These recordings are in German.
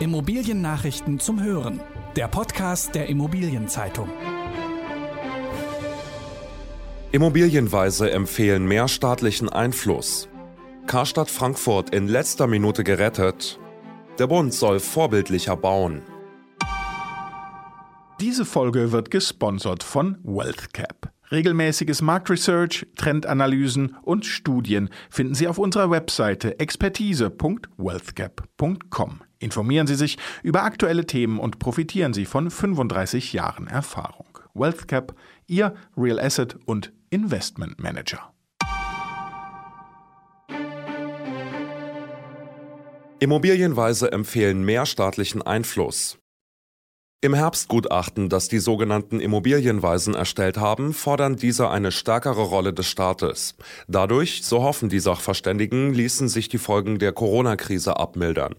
Immobiliennachrichten zum Hören. Der Podcast der Immobilienzeitung. Immobilienweise empfehlen mehr staatlichen Einfluss. Karstadt Frankfurt in letzter Minute gerettet. Der Bund soll vorbildlicher bauen. Diese Folge wird gesponsert von WealthCap. Regelmäßiges Marktresearch, Trendanalysen und Studien finden Sie auf unserer Webseite expertise.wealthgap.com. Informieren Sie sich über aktuelle Themen und profitieren Sie von 35 Jahren Erfahrung. WealthCap, Ihr Real Asset und Investment Manager. Immobilienweise empfehlen mehr staatlichen Einfluss. Im Herbstgutachten, das die sogenannten Immobilienweisen erstellt haben, fordern diese eine stärkere Rolle des Staates. Dadurch, so hoffen die Sachverständigen, ließen sich die Folgen der Corona-Krise abmildern.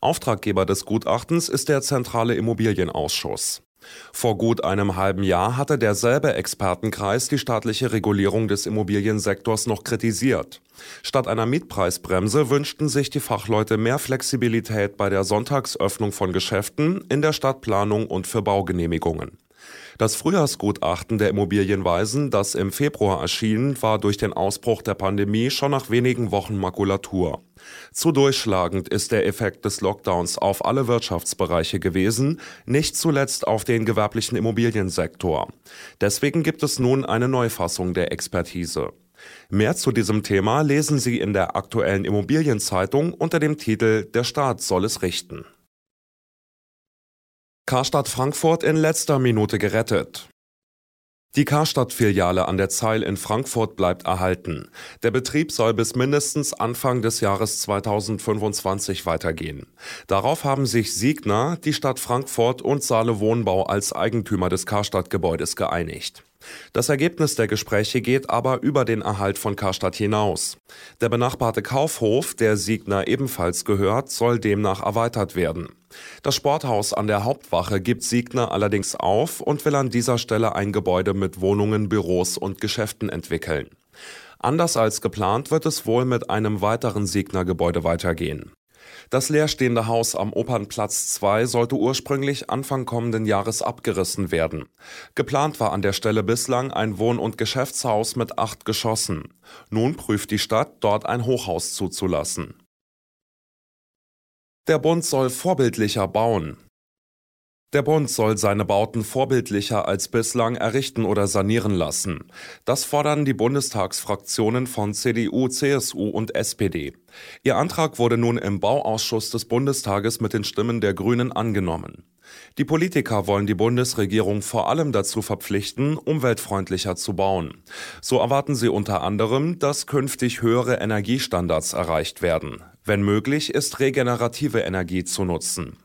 Auftraggeber des Gutachtens ist der Zentrale Immobilienausschuss. Vor gut einem halben Jahr hatte derselbe Expertenkreis die staatliche Regulierung des Immobiliensektors noch kritisiert. Statt einer Mietpreisbremse wünschten sich die Fachleute mehr Flexibilität bei der Sonntagsöffnung von Geschäften, in der Stadtplanung und für Baugenehmigungen. Das Frühjahrsgutachten der Immobilienweisen, das im Februar erschien, war durch den Ausbruch der Pandemie schon nach wenigen Wochen Makulatur. Zu durchschlagend ist der Effekt des Lockdowns auf alle Wirtschaftsbereiche gewesen, nicht zuletzt auf den gewerblichen Immobiliensektor. Deswegen gibt es nun eine Neufassung der Expertise. Mehr zu diesem Thema lesen Sie in der aktuellen Immobilienzeitung unter dem Titel Der Staat soll es richten. Karstadt Frankfurt in letzter Minute gerettet. Die Karstadt-Filiale an der Zeil in Frankfurt bleibt erhalten. Der Betrieb soll bis mindestens Anfang des Jahres 2025 weitergehen. Darauf haben sich Siegner, die Stadt Frankfurt und Saale Wohnbau als Eigentümer des Karstadt-Gebäudes geeinigt. Das Ergebnis der Gespräche geht aber über den Erhalt von Karstadt hinaus. Der benachbarte Kaufhof, der Siegner ebenfalls gehört, soll demnach erweitert werden. Das Sporthaus an der Hauptwache gibt Siegner allerdings auf und will an dieser Stelle ein Gebäude mit Wohnungen, Büros und Geschäften entwickeln. Anders als geplant wird es wohl mit einem weiteren Siegner-Gebäude weitergehen. Das leerstehende Haus am Opernplatz 2 sollte ursprünglich Anfang kommenden Jahres abgerissen werden. Geplant war an der Stelle bislang ein Wohn- und Geschäftshaus mit acht Geschossen. Nun prüft die Stadt, dort ein Hochhaus zuzulassen. Der Bund soll vorbildlicher bauen. Der Bund soll seine Bauten vorbildlicher als bislang errichten oder sanieren lassen. Das fordern die Bundestagsfraktionen von CDU, CSU und SPD. Ihr Antrag wurde nun im Bauausschuss des Bundestages mit den Stimmen der Grünen angenommen. Die Politiker wollen die Bundesregierung vor allem dazu verpflichten, umweltfreundlicher zu bauen. So erwarten sie unter anderem, dass künftig höhere Energiestandards erreicht werden. Wenn möglich, ist regenerative Energie zu nutzen.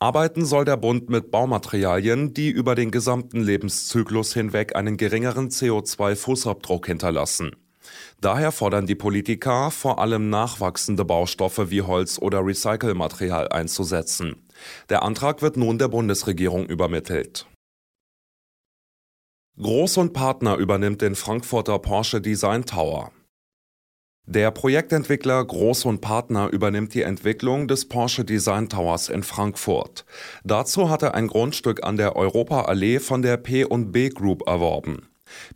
Arbeiten soll der Bund mit Baumaterialien, die über den gesamten Lebenszyklus hinweg einen geringeren CO2-Fußabdruck hinterlassen. Daher fordern die Politiker, vor allem nachwachsende Baustoffe wie Holz oder Recycelmaterial einzusetzen. Der Antrag wird nun der Bundesregierung übermittelt. Groß und Partner übernimmt den Frankfurter Porsche Design Tower. Der Projektentwickler Groß und Partner übernimmt die Entwicklung des Porsche Design Towers in Frankfurt. Dazu hat er ein Grundstück an der Europaallee von der P&B Group erworben.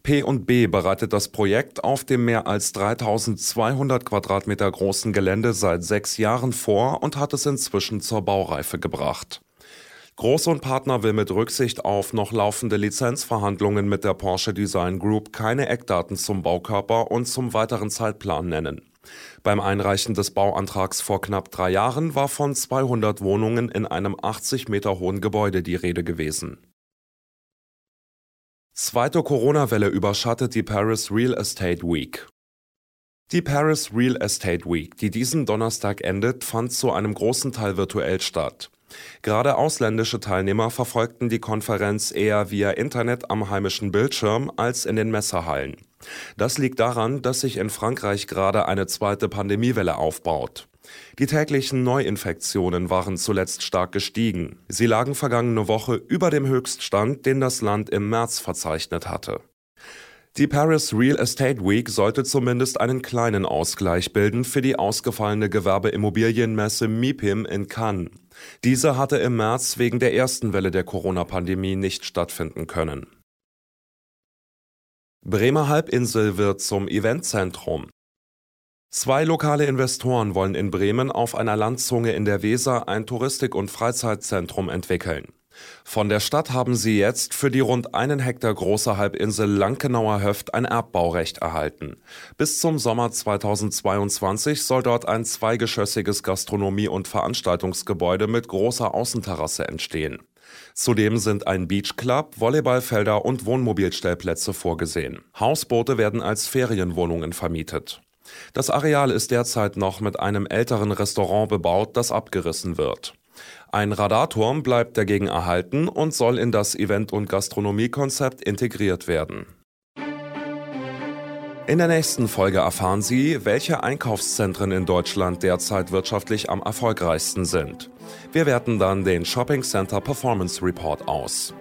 P&B bereitet das Projekt auf dem mehr als 3200 Quadratmeter großen Gelände seit sechs Jahren vor und hat es inzwischen zur Baureife gebracht. Groß und Partner will mit Rücksicht auf noch laufende Lizenzverhandlungen mit der Porsche Design Group keine Eckdaten zum Baukörper und zum weiteren Zeitplan nennen. Beim Einreichen des Bauantrags vor knapp drei Jahren war von 200 Wohnungen in einem 80 Meter hohen Gebäude die Rede gewesen. Zweite Corona-Welle überschattet die Paris Real Estate Week. Die Paris Real Estate Week, die diesen Donnerstag endet, fand zu einem großen Teil virtuell statt. Gerade ausländische Teilnehmer verfolgten die Konferenz eher via Internet am heimischen Bildschirm als in den Messehallen. Das liegt daran, dass sich in Frankreich gerade eine zweite Pandemiewelle aufbaut. Die täglichen Neuinfektionen waren zuletzt stark gestiegen. Sie lagen vergangene Woche über dem Höchststand, den das Land im März verzeichnet hatte. Die Paris Real Estate Week sollte zumindest einen kleinen Ausgleich bilden für die ausgefallene Gewerbeimmobilienmesse MIPIM in Cannes. Diese hatte im März wegen der ersten Welle der Corona-Pandemie nicht stattfinden können. Bremer Halbinsel wird zum Eventzentrum. Zwei lokale Investoren wollen in Bremen auf einer Landzunge in der Weser ein Touristik- und Freizeitzentrum entwickeln. Von der Stadt haben sie jetzt für die rund einen Hektar große Halbinsel Lankenauer Höft ein Erbbaurecht erhalten. Bis zum Sommer 2022 soll dort ein zweigeschossiges Gastronomie- und Veranstaltungsgebäude mit großer Außenterrasse entstehen. Zudem sind ein Beachclub, Volleyballfelder und Wohnmobilstellplätze vorgesehen. Hausboote werden als Ferienwohnungen vermietet. Das Areal ist derzeit noch mit einem älteren Restaurant bebaut, das abgerissen wird. Ein Radarturm bleibt dagegen erhalten und soll in das Event- und Gastronomiekonzept integriert werden. In der nächsten Folge erfahren Sie, welche Einkaufszentren in Deutschland derzeit wirtschaftlich am erfolgreichsten sind. Wir werten dann den Shopping Center Performance Report aus.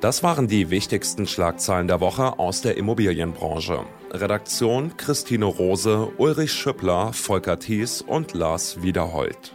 Das waren die wichtigsten Schlagzeilen der Woche aus der Immobilienbranche. Redaktion Christine Rose, Ulrich Schüppler, Volker Thies und Lars Wiederhold.